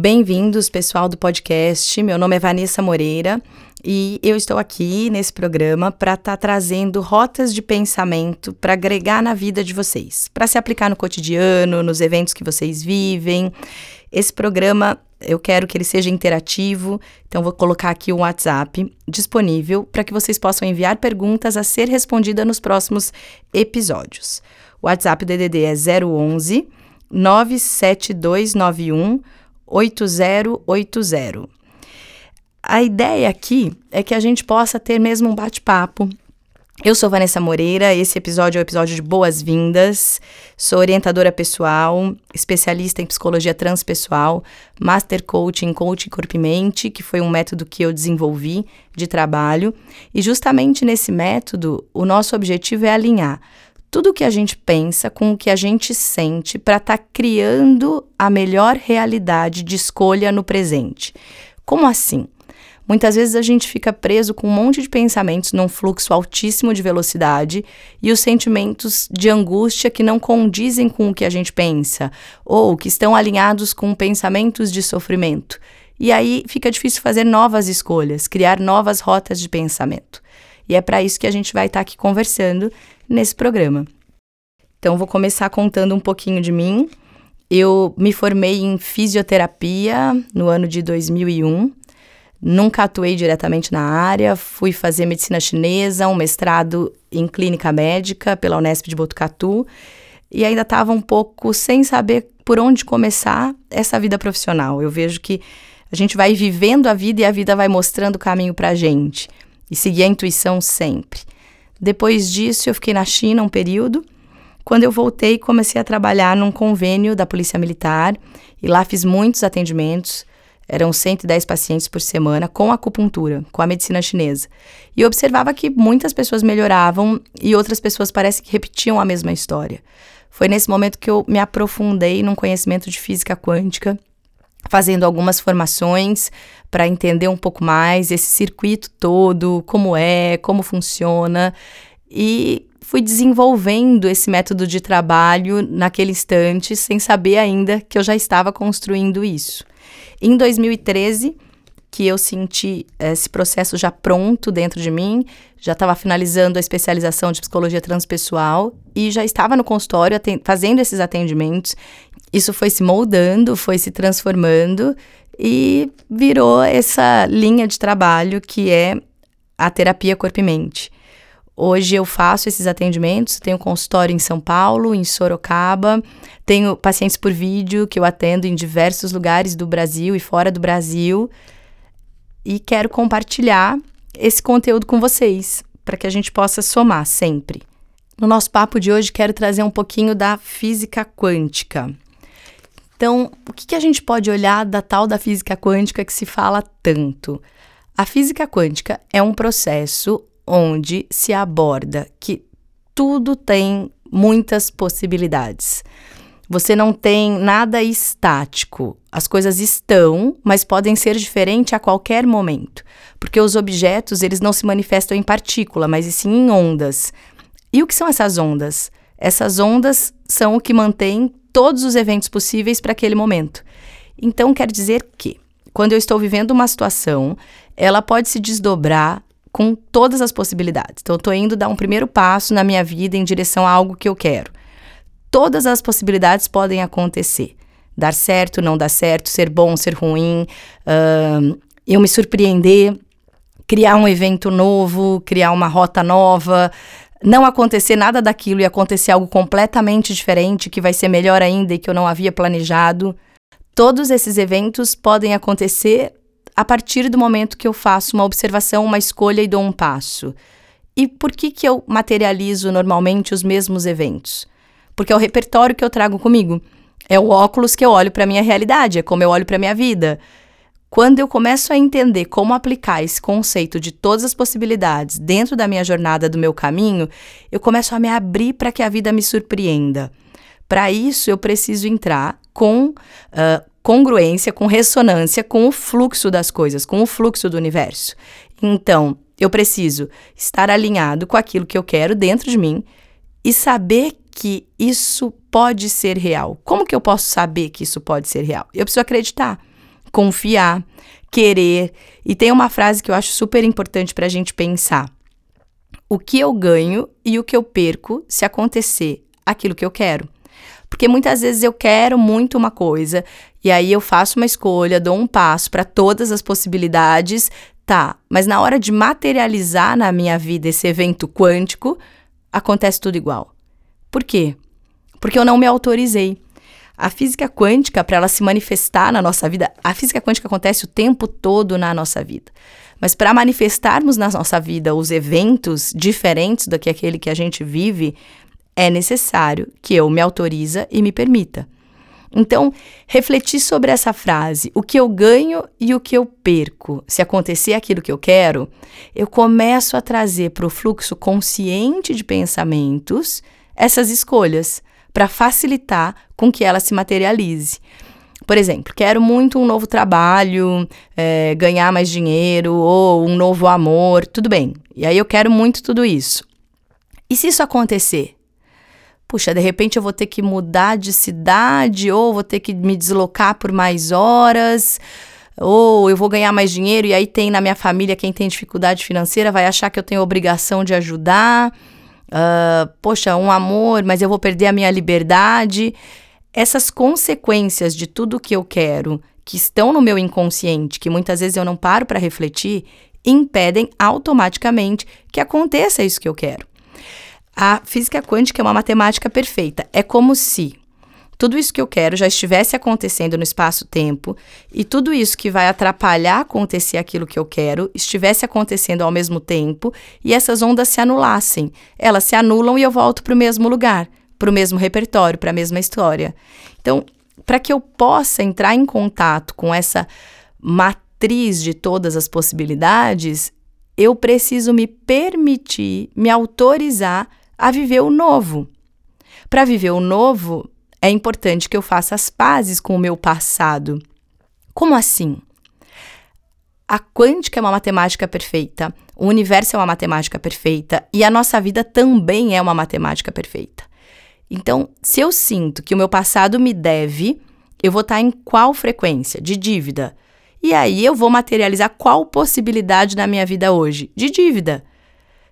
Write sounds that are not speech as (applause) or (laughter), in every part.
Bem-vindos, pessoal do podcast. Meu nome é Vanessa Moreira e eu estou aqui nesse programa para estar tá trazendo rotas de pensamento para agregar na vida de vocês, para se aplicar no cotidiano, nos eventos que vocês vivem. Esse programa eu quero que ele seja interativo, então vou colocar aqui o WhatsApp disponível para que vocês possam enviar perguntas a ser respondida nos próximos episódios. O WhatsApp do DDD é 011 97291 8080. A ideia aqui é que a gente possa ter mesmo um bate-papo. Eu sou Vanessa Moreira, esse episódio é o episódio de boas-vindas. Sou orientadora pessoal, especialista em psicologia transpessoal, master coach em coaching corpo e mente, que foi um método que eu desenvolvi de trabalho. E justamente nesse método, o nosso objetivo é alinhar tudo o que a gente pensa com o que a gente sente para estar tá criando a melhor realidade de escolha no presente. Como assim? Muitas vezes a gente fica preso com um monte de pensamentos num fluxo altíssimo de velocidade e os sentimentos de angústia que não condizem com o que a gente pensa ou que estão alinhados com pensamentos de sofrimento. E aí fica difícil fazer novas escolhas, criar novas rotas de pensamento. E é para isso que a gente vai estar tá aqui conversando nesse programa. Então, vou começar contando um pouquinho de mim. Eu me formei em fisioterapia no ano de 2001. Nunca atuei diretamente na área, fui fazer medicina chinesa, um mestrado em clínica médica pela Unesp de Botucatu e ainda estava um pouco sem saber por onde começar essa vida profissional. Eu vejo que a gente vai vivendo a vida e a vida vai mostrando o caminho para a gente e seguir a intuição sempre. Depois disso, eu fiquei na China um período. Quando eu voltei, comecei a trabalhar num convênio da Polícia Militar e lá fiz muitos atendimentos. Eram 110 pacientes por semana com acupuntura, com a medicina chinesa. E observava que muitas pessoas melhoravam e outras pessoas parece que repetiam a mesma história. Foi nesse momento que eu me aprofundei num conhecimento de física quântica fazendo algumas formações para entender um pouco mais esse circuito todo, como é, como funciona e fui desenvolvendo esse método de trabalho naquele instante, sem saber ainda que eu já estava construindo isso. Em 2013, que eu senti esse processo já pronto dentro de mim, já estava finalizando a especialização de psicologia transpessoal e já estava no consultório fazendo esses atendimentos isso foi se moldando, foi se transformando e virou essa linha de trabalho que é a terapia corpo e mente. Hoje eu faço esses atendimentos, tenho consultório em São Paulo, em Sorocaba, tenho pacientes por vídeo que eu atendo em diversos lugares do Brasil e fora do Brasil e quero compartilhar esse conteúdo com vocês para que a gente possa somar sempre. No nosso papo de hoje, quero trazer um pouquinho da física quântica. Então, o que, que a gente pode olhar da tal da física quântica que se fala tanto? A física quântica é um processo onde se aborda que tudo tem muitas possibilidades. Você não tem nada estático. As coisas estão, mas podem ser diferentes a qualquer momento, porque os objetos eles não se manifestam em partícula, mas sim em ondas. E o que são essas ondas? Essas ondas são o que mantém todos os eventos possíveis para aquele momento. Então, quer dizer que, quando eu estou vivendo uma situação, ela pode se desdobrar com todas as possibilidades. Então, eu estou indo dar um primeiro passo na minha vida em direção a algo que eu quero. Todas as possibilidades podem acontecer. Dar certo, não dar certo, ser bom, ser ruim, uh, eu me surpreender, criar um evento novo, criar uma rota nova, não acontecer nada daquilo e acontecer algo completamente diferente, que vai ser melhor ainda e que eu não havia planejado. Todos esses eventos podem acontecer a partir do momento que eu faço uma observação, uma escolha e dou um passo. E por que, que eu materializo normalmente os mesmos eventos? Porque é o repertório que eu trago comigo. É o óculos que eu olho para a minha realidade, é como eu olho para a minha vida. Quando eu começo a entender como aplicar esse conceito de todas as possibilidades dentro da minha jornada, do meu caminho, eu começo a me abrir para que a vida me surpreenda. Para isso, eu preciso entrar com uh, congruência, com ressonância com o fluxo das coisas, com o fluxo do universo. Então, eu preciso estar alinhado com aquilo que eu quero dentro de mim e saber que isso pode ser real. Como que eu posso saber que isso pode ser real? Eu preciso acreditar. Confiar, querer. E tem uma frase que eu acho super importante para a gente pensar: o que eu ganho e o que eu perco se acontecer aquilo que eu quero. Porque muitas vezes eu quero muito uma coisa e aí eu faço uma escolha, dou um passo para todas as possibilidades, tá, mas na hora de materializar na minha vida esse evento quântico, acontece tudo igual. Por quê? Porque eu não me autorizei. A física quântica, para ela se manifestar na nossa vida, a física quântica acontece o tempo todo na nossa vida. Mas para manifestarmos na nossa vida os eventos diferentes do que aquele que a gente vive, é necessário que eu me autoriza e me permita. Então, refletir sobre essa frase, o que eu ganho e o que eu perco, se acontecer aquilo que eu quero, eu começo a trazer para o fluxo consciente de pensamentos essas escolhas para facilitar com que ela se materialize. Por exemplo, quero muito um novo trabalho, é, ganhar mais dinheiro ou um novo amor, tudo bem. E aí eu quero muito tudo isso. E se isso acontecer? Puxa, de repente eu vou ter que mudar de cidade ou vou ter que me deslocar por mais horas ou eu vou ganhar mais dinheiro e aí tem na minha família quem tem dificuldade financeira vai achar que eu tenho obrigação de ajudar uh, poxa, um amor, mas eu vou perder a minha liberdade. Essas consequências de tudo que eu quero, que estão no meu inconsciente, que muitas vezes eu não paro para refletir, impedem automaticamente que aconteça isso que eu quero. A física quântica é uma matemática perfeita. É como se tudo isso que eu quero já estivesse acontecendo no espaço-tempo e tudo isso que vai atrapalhar acontecer aquilo que eu quero estivesse acontecendo ao mesmo tempo e essas ondas se anulassem. Elas se anulam e eu volto para o mesmo lugar, para o mesmo repertório, para a mesma história. Então, para que eu possa entrar em contato com essa matriz de todas as possibilidades, eu preciso me permitir, me autorizar a viver o novo. Para viver o novo, é importante que eu faça as pazes com o meu passado. Como assim? A quântica é uma matemática perfeita, o universo é uma matemática perfeita e a nossa vida também é uma matemática perfeita. Então, se eu sinto que o meu passado me deve, eu vou estar em qual frequência de dívida? E aí eu vou materializar qual possibilidade na minha vida hoje de dívida.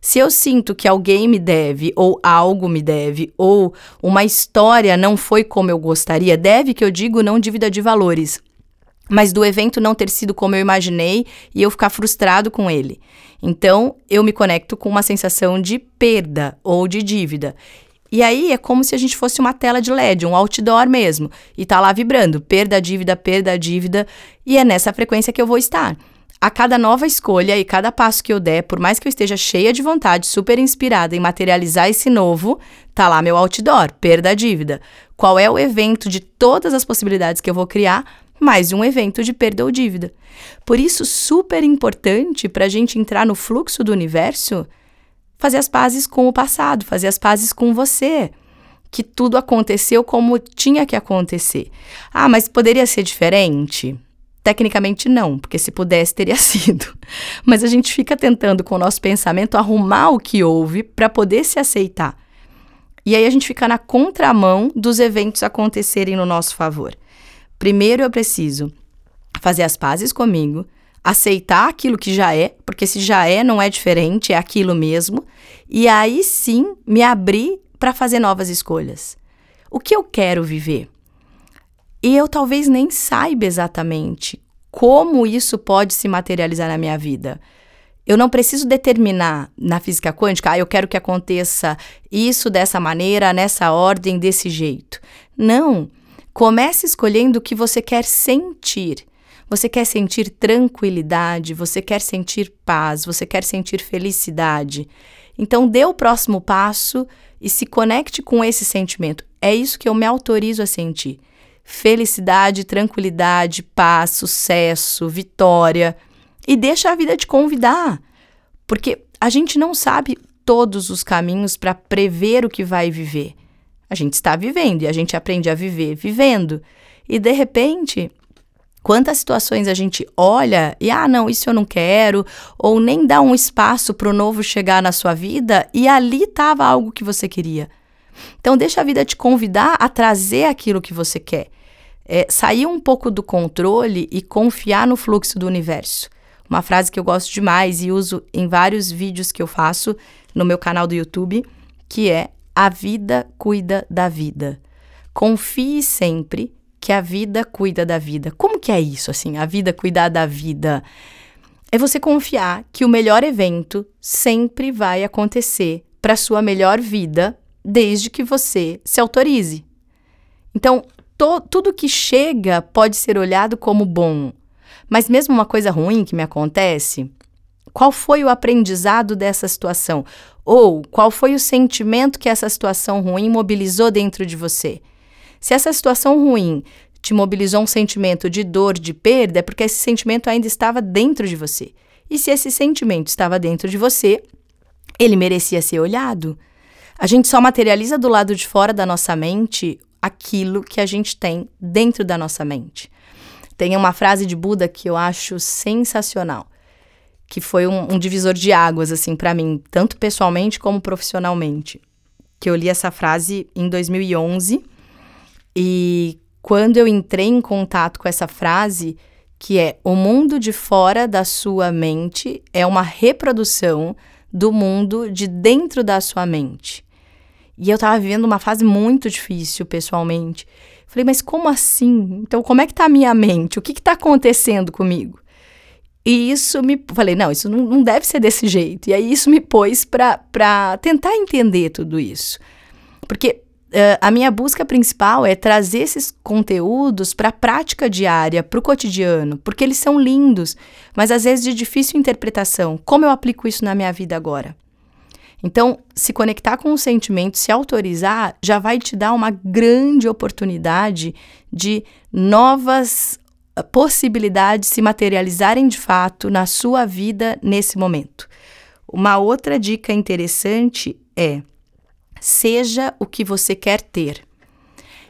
Se eu sinto que alguém me deve, ou algo me deve, ou uma história não foi como eu gostaria, deve que eu digo não dívida de valores, mas do evento não ter sido como eu imaginei e eu ficar frustrado com ele. Então, eu me conecto com uma sensação de perda ou de dívida. E aí é como se a gente fosse uma tela de LED, um outdoor mesmo, e tá lá vibrando, perda, dívida, perda, dívida, e é nessa frequência que eu vou estar a cada nova escolha e cada passo que eu der, por mais que eu esteja cheia de vontade, super inspirada em materializar esse novo, tá lá meu outdoor, perda dívida. Qual é o evento de todas as possibilidades que eu vou criar? Mais um evento de perda ou dívida. Por isso, super importante para a gente entrar no fluxo do universo, fazer as pazes com o passado, fazer as pazes com você. Que tudo aconteceu como tinha que acontecer. Ah, mas poderia ser diferente? Tecnicamente não, porque se pudesse teria (laughs) sido. Mas a gente fica tentando com o nosso pensamento arrumar o que houve para poder se aceitar. E aí a gente fica na contramão dos eventos acontecerem no nosso favor. Primeiro eu preciso fazer as pazes comigo, aceitar aquilo que já é, porque se já é, não é diferente, é aquilo mesmo, e aí sim me abrir para fazer novas escolhas. O que eu quero viver? E eu talvez nem saiba exatamente como isso pode se materializar na minha vida. Eu não preciso determinar na física quântica, ah, eu quero que aconteça isso dessa maneira, nessa ordem, desse jeito. Não. Comece escolhendo o que você quer sentir. Você quer sentir tranquilidade, você quer sentir paz, você quer sentir felicidade. Então, dê o próximo passo e se conecte com esse sentimento. É isso que eu me autorizo a sentir felicidade, tranquilidade, paz, sucesso, vitória. E deixa a vida te convidar, porque a gente não sabe todos os caminhos para prever o que vai viver. A gente está vivendo e a gente aprende a viver vivendo. E de repente, quantas situações a gente olha e ah, não, isso eu não quero, ou nem dá um espaço para o novo chegar na sua vida e ali estava algo que você queria. Então deixa a vida te convidar a trazer aquilo que você quer. é sair um pouco do controle e confiar no fluxo do universo. Uma frase que eu gosto demais e uso em vários vídeos que eu faço no meu canal do YouTube, que é a vida cuida da vida. Confie sempre que a vida cuida da vida. Como que é isso assim? A vida cuidar da vida é você confiar que o melhor evento sempre vai acontecer para sua melhor vida, desde que você se autorize. Então, to, tudo que chega pode ser olhado como bom, mas mesmo uma coisa ruim que me acontece, qual foi o aprendizado dessa situação? Ou qual foi o sentimento que essa situação ruim mobilizou dentro de você? Se essa situação ruim te mobilizou um sentimento de dor, de perda, é porque esse sentimento ainda estava dentro de você. E se esse sentimento estava dentro de você, ele merecia ser olhado. A gente só materializa do lado de fora da nossa mente aquilo que a gente tem dentro da nossa mente. Tem uma frase de Buda que eu acho sensacional que foi um, um divisor de águas, assim, para mim, tanto pessoalmente como profissionalmente. Que eu li essa frase em 2011 e quando eu entrei em contato com essa frase, que é o mundo de fora da sua mente é uma reprodução do mundo de dentro da sua mente. E eu tava vivendo uma fase muito difícil pessoalmente. Falei, mas como assim? Então, como é que tá a minha mente? O que que tá acontecendo comigo? E isso me. Falei, não, isso não, não deve ser desse jeito. E aí isso me pôs para tentar entender tudo isso. Porque uh, a minha busca principal é trazer esses conteúdos para a prática diária, para o cotidiano, porque eles são lindos, mas às vezes de difícil interpretação. Como eu aplico isso na minha vida agora? Então, se conectar com o sentimento, se autorizar, já vai te dar uma grande oportunidade de novas possibilidades se materializarem de fato na sua vida nesse momento. Uma outra dica interessante é: seja o que você quer ter.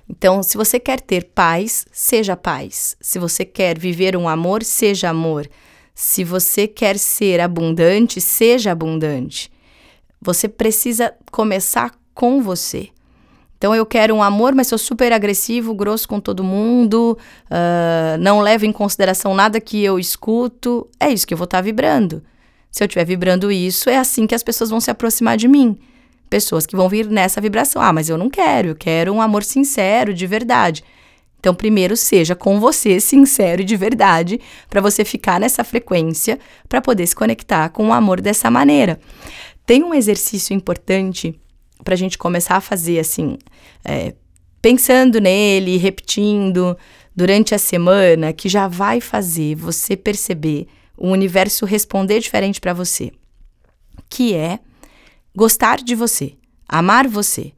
Então, se você quer ter paz, seja paz. Se você quer viver um amor, seja amor. Se você quer ser abundante, seja abundante. Você precisa começar com você. Então eu quero um amor, mas sou super agressivo, grosso com todo mundo, uh, não levo em consideração nada que eu escuto. É isso que eu vou estar tá vibrando. Se eu estiver vibrando isso, é assim que as pessoas vão se aproximar de mim. Pessoas que vão vir nessa vibração. Ah, mas eu não quero, eu quero um amor sincero, de verdade. Então, primeiro, seja com você sincero e de verdade, para você ficar nessa frequência, para poder se conectar com o amor dessa maneira. Tem um exercício importante para a gente começar a fazer assim, é, pensando nele, repetindo durante a semana, que já vai fazer você perceber o universo responder diferente para você, que é gostar de você, amar você.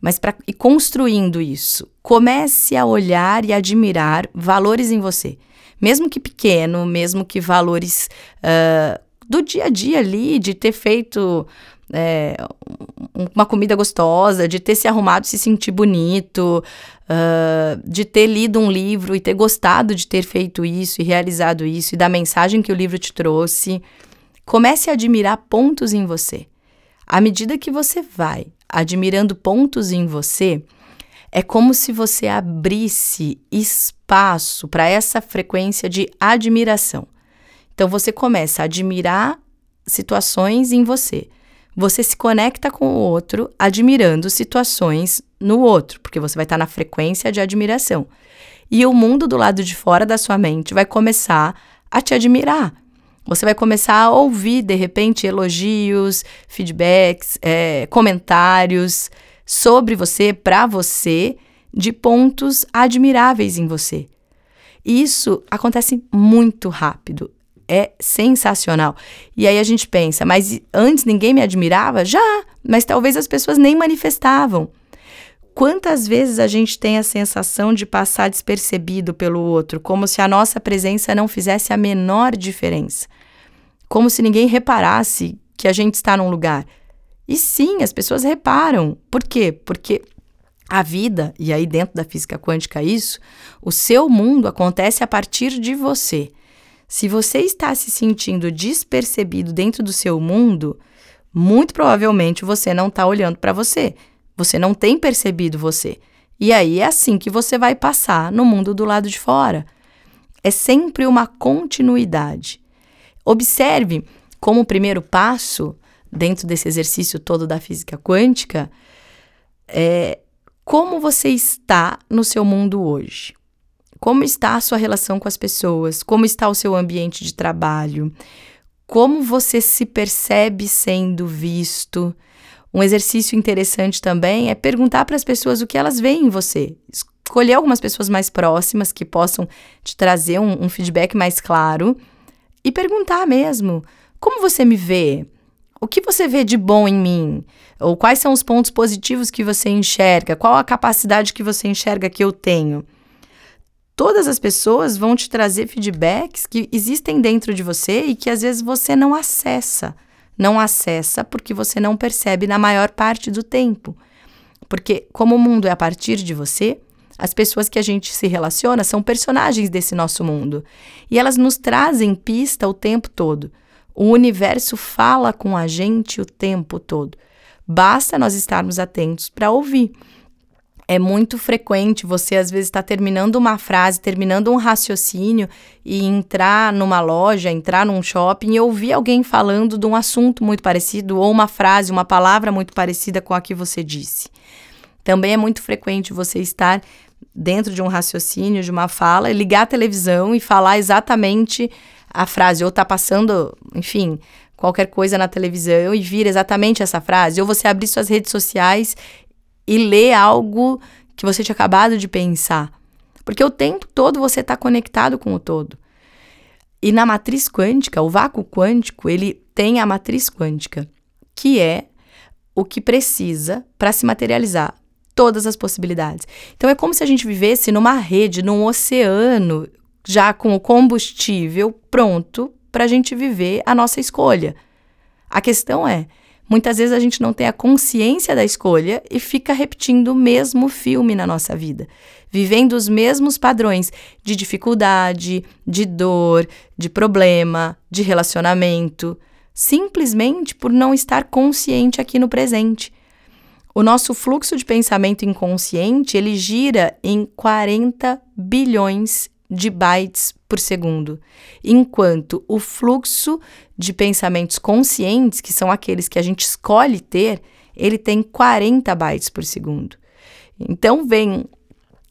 Mas para ir construindo isso, comece a olhar e admirar valores em você, mesmo que pequeno, mesmo que valores uh, do dia a dia ali, de ter feito é, uma comida gostosa, de ter se arrumado se sentir bonito, uh, de ter lido um livro e ter gostado de ter feito isso e realizado isso, e da mensagem que o livro te trouxe. Comece a admirar pontos em você. À medida que você vai admirando pontos em você, é como se você abrisse espaço para essa frequência de admiração. Então você começa a admirar situações em você você se conecta com o outro admirando situações no outro, porque você vai estar na frequência de admiração. E o mundo do lado de fora da sua mente vai começar a te admirar. Você vai começar a ouvir, de repente, elogios, feedbacks, é, comentários sobre você, para você, de pontos admiráveis em você. Isso acontece muito rápido é sensacional. E aí a gente pensa, mas antes ninguém me admirava? Já, mas talvez as pessoas nem manifestavam. Quantas vezes a gente tem a sensação de passar despercebido pelo outro, como se a nossa presença não fizesse a menor diferença? Como se ninguém reparasse que a gente está num lugar. E sim, as pessoas reparam. Por quê? Porque a vida, e aí dentro da física quântica isso, o seu mundo acontece a partir de você. Se você está se sentindo despercebido dentro do seu mundo, muito provavelmente você não está olhando para você. Você não tem percebido você. E aí é assim que você vai passar no mundo do lado de fora. É sempre uma continuidade. Observe como o primeiro passo, dentro desse exercício todo da física quântica, é como você está no seu mundo hoje. Como está a sua relação com as pessoas? Como está o seu ambiente de trabalho? Como você se percebe sendo visto? Um exercício interessante também é perguntar para as pessoas o que elas veem em você. Escolher algumas pessoas mais próximas que possam te trazer um, um feedback mais claro e perguntar mesmo: como você me vê? O que você vê de bom em mim? Ou quais são os pontos positivos que você enxerga? Qual a capacidade que você enxerga que eu tenho? Todas as pessoas vão te trazer feedbacks que existem dentro de você e que às vezes você não acessa não acessa porque você não percebe na maior parte do tempo. Porque, como o mundo é a partir de você, as pessoas que a gente se relaciona são personagens desse nosso mundo. E elas nos trazem pista o tempo todo. O universo fala com a gente o tempo todo. Basta nós estarmos atentos para ouvir. É muito frequente você, às vezes, estar tá terminando uma frase, terminando um raciocínio e entrar numa loja, entrar num shopping e ouvir alguém falando de um assunto muito parecido ou uma frase, uma palavra muito parecida com a que você disse. Também é muito frequente você estar dentro de um raciocínio, de uma fala, ligar a televisão e falar exatamente a frase, ou tá passando, enfim, qualquer coisa na televisão e vir exatamente essa frase, ou você abrir suas redes sociais e ler algo que você tinha acabado de pensar. Porque o tempo todo você está conectado com o todo. E na matriz quântica, o vácuo quântico, ele tem a matriz quântica, que é o que precisa para se materializar todas as possibilidades. Então é como se a gente vivesse numa rede, num oceano, já com o combustível pronto para a gente viver a nossa escolha. A questão é, Muitas vezes a gente não tem a consciência da escolha e fica repetindo o mesmo filme na nossa vida, vivendo os mesmos padrões de dificuldade, de dor, de problema, de relacionamento, simplesmente por não estar consciente aqui no presente. O nosso fluxo de pensamento inconsciente, ele gira em 40 bilhões de bytes por segundo, enquanto o fluxo de pensamentos conscientes, que são aqueles que a gente escolhe ter, ele tem 40 bytes por segundo. Então vem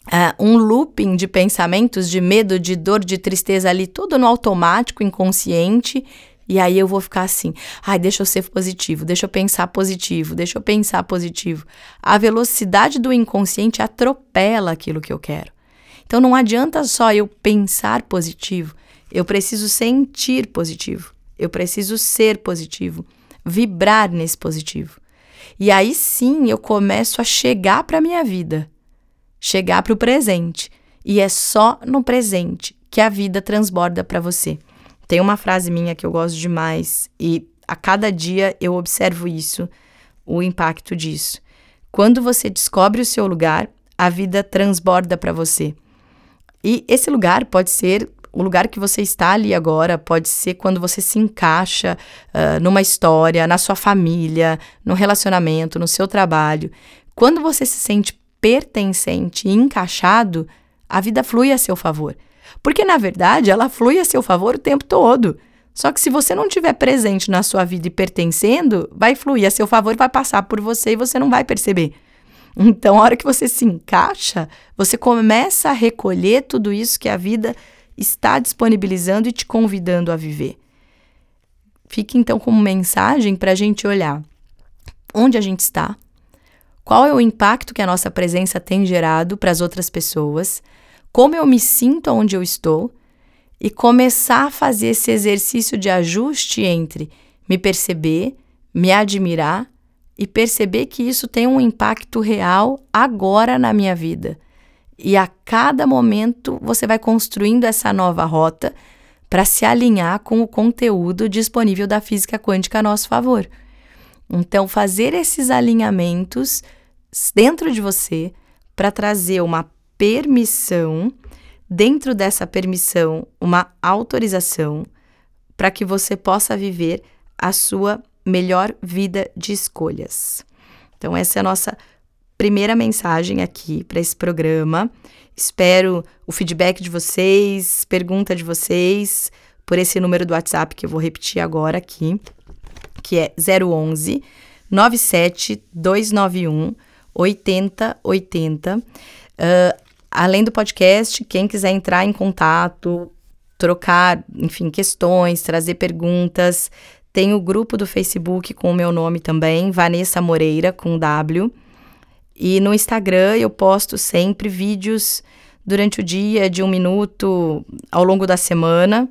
Uh, um looping de pensamentos de medo, de dor, de tristeza ali, tudo no automático, inconsciente. E aí eu vou ficar assim: ai, deixa eu ser positivo, deixa eu pensar positivo, deixa eu pensar positivo. A velocidade do inconsciente atropela aquilo que eu quero. Então não adianta só eu pensar positivo, eu preciso sentir positivo, eu preciso ser positivo, vibrar nesse positivo. E aí sim eu começo a chegar para minha vida, chegar para o presente. E é só no presente que a vida transborda para você. Tem uma frase minha que eu gosto demais e a cada dia eu observo isso, o impacto disso. Quando você descobre o seu lugar, a vida transborda para você. E esse lugar pode ser o lugar que você está ali agora, pode ser quando você se encaixa uh, numa história, na sua família, no relacionamento, no seu trabalho. Quando você se sente pertencente e encaixado, a vida flui a seu favor. Porque, na verdade, ela flui a seu favor o tempo todo. Só que se você não estiver presente na sua vida e pertencendo, vai fluir a seu favor, vai passar por você e você não vai perceber. Então, a hora que você se encaixa, você começa a recolher tudo isso que a vida está disponibilizando e te convidando a viver. Fique então como mensagem para a gente olhar onde a gente está, qual é o impacto que a nossa presença tem gerado para as outras pessoas, como eu me sinto onde eu estou e começar a fazer esse exercício de ajuste entre me perceber, me admirar e perceber que isso tem um impacto real agora na minha vida. E a cada momento você vai construindo essa nova rota para se alinhar com o conteúdo disponível da física quântica a nosso favor. Então, fazer esses alinhamentos dentro de você para trazer uma permissão, dentro dessa permissão, uma autorização para que você possa viver a sua melhor vida de escolhas. Então, essa é a nossa primeira mensagem aqui para esse programa. Espero o feedback de vocês, pergunta de vocês por esse número do WhatsApp que eu vou repetir agora aqui, que é 011 97 291 8080. Uh, além do podcast, quem quiser entrar em contato, trocar, enfim, questões, trazer perguntas, tem o grupo do Facebook com o meu nome também, Vanessa Moreira, com W. E no Instagram eu posto sempre vídeos durante o dia de um minuto ao longo da semana,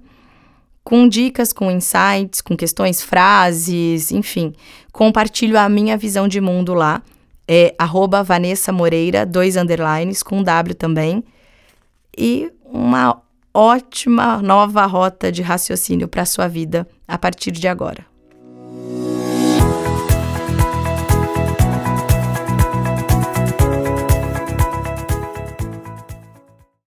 com dicas, com insights, com questões, frases, enfim. Compartilho a minha visão de mundo lá. É arroba Vanessa Moreira, dois underlines, com W também. E uma ótima nova rota de raciocínio para a sua vida a partir de agora.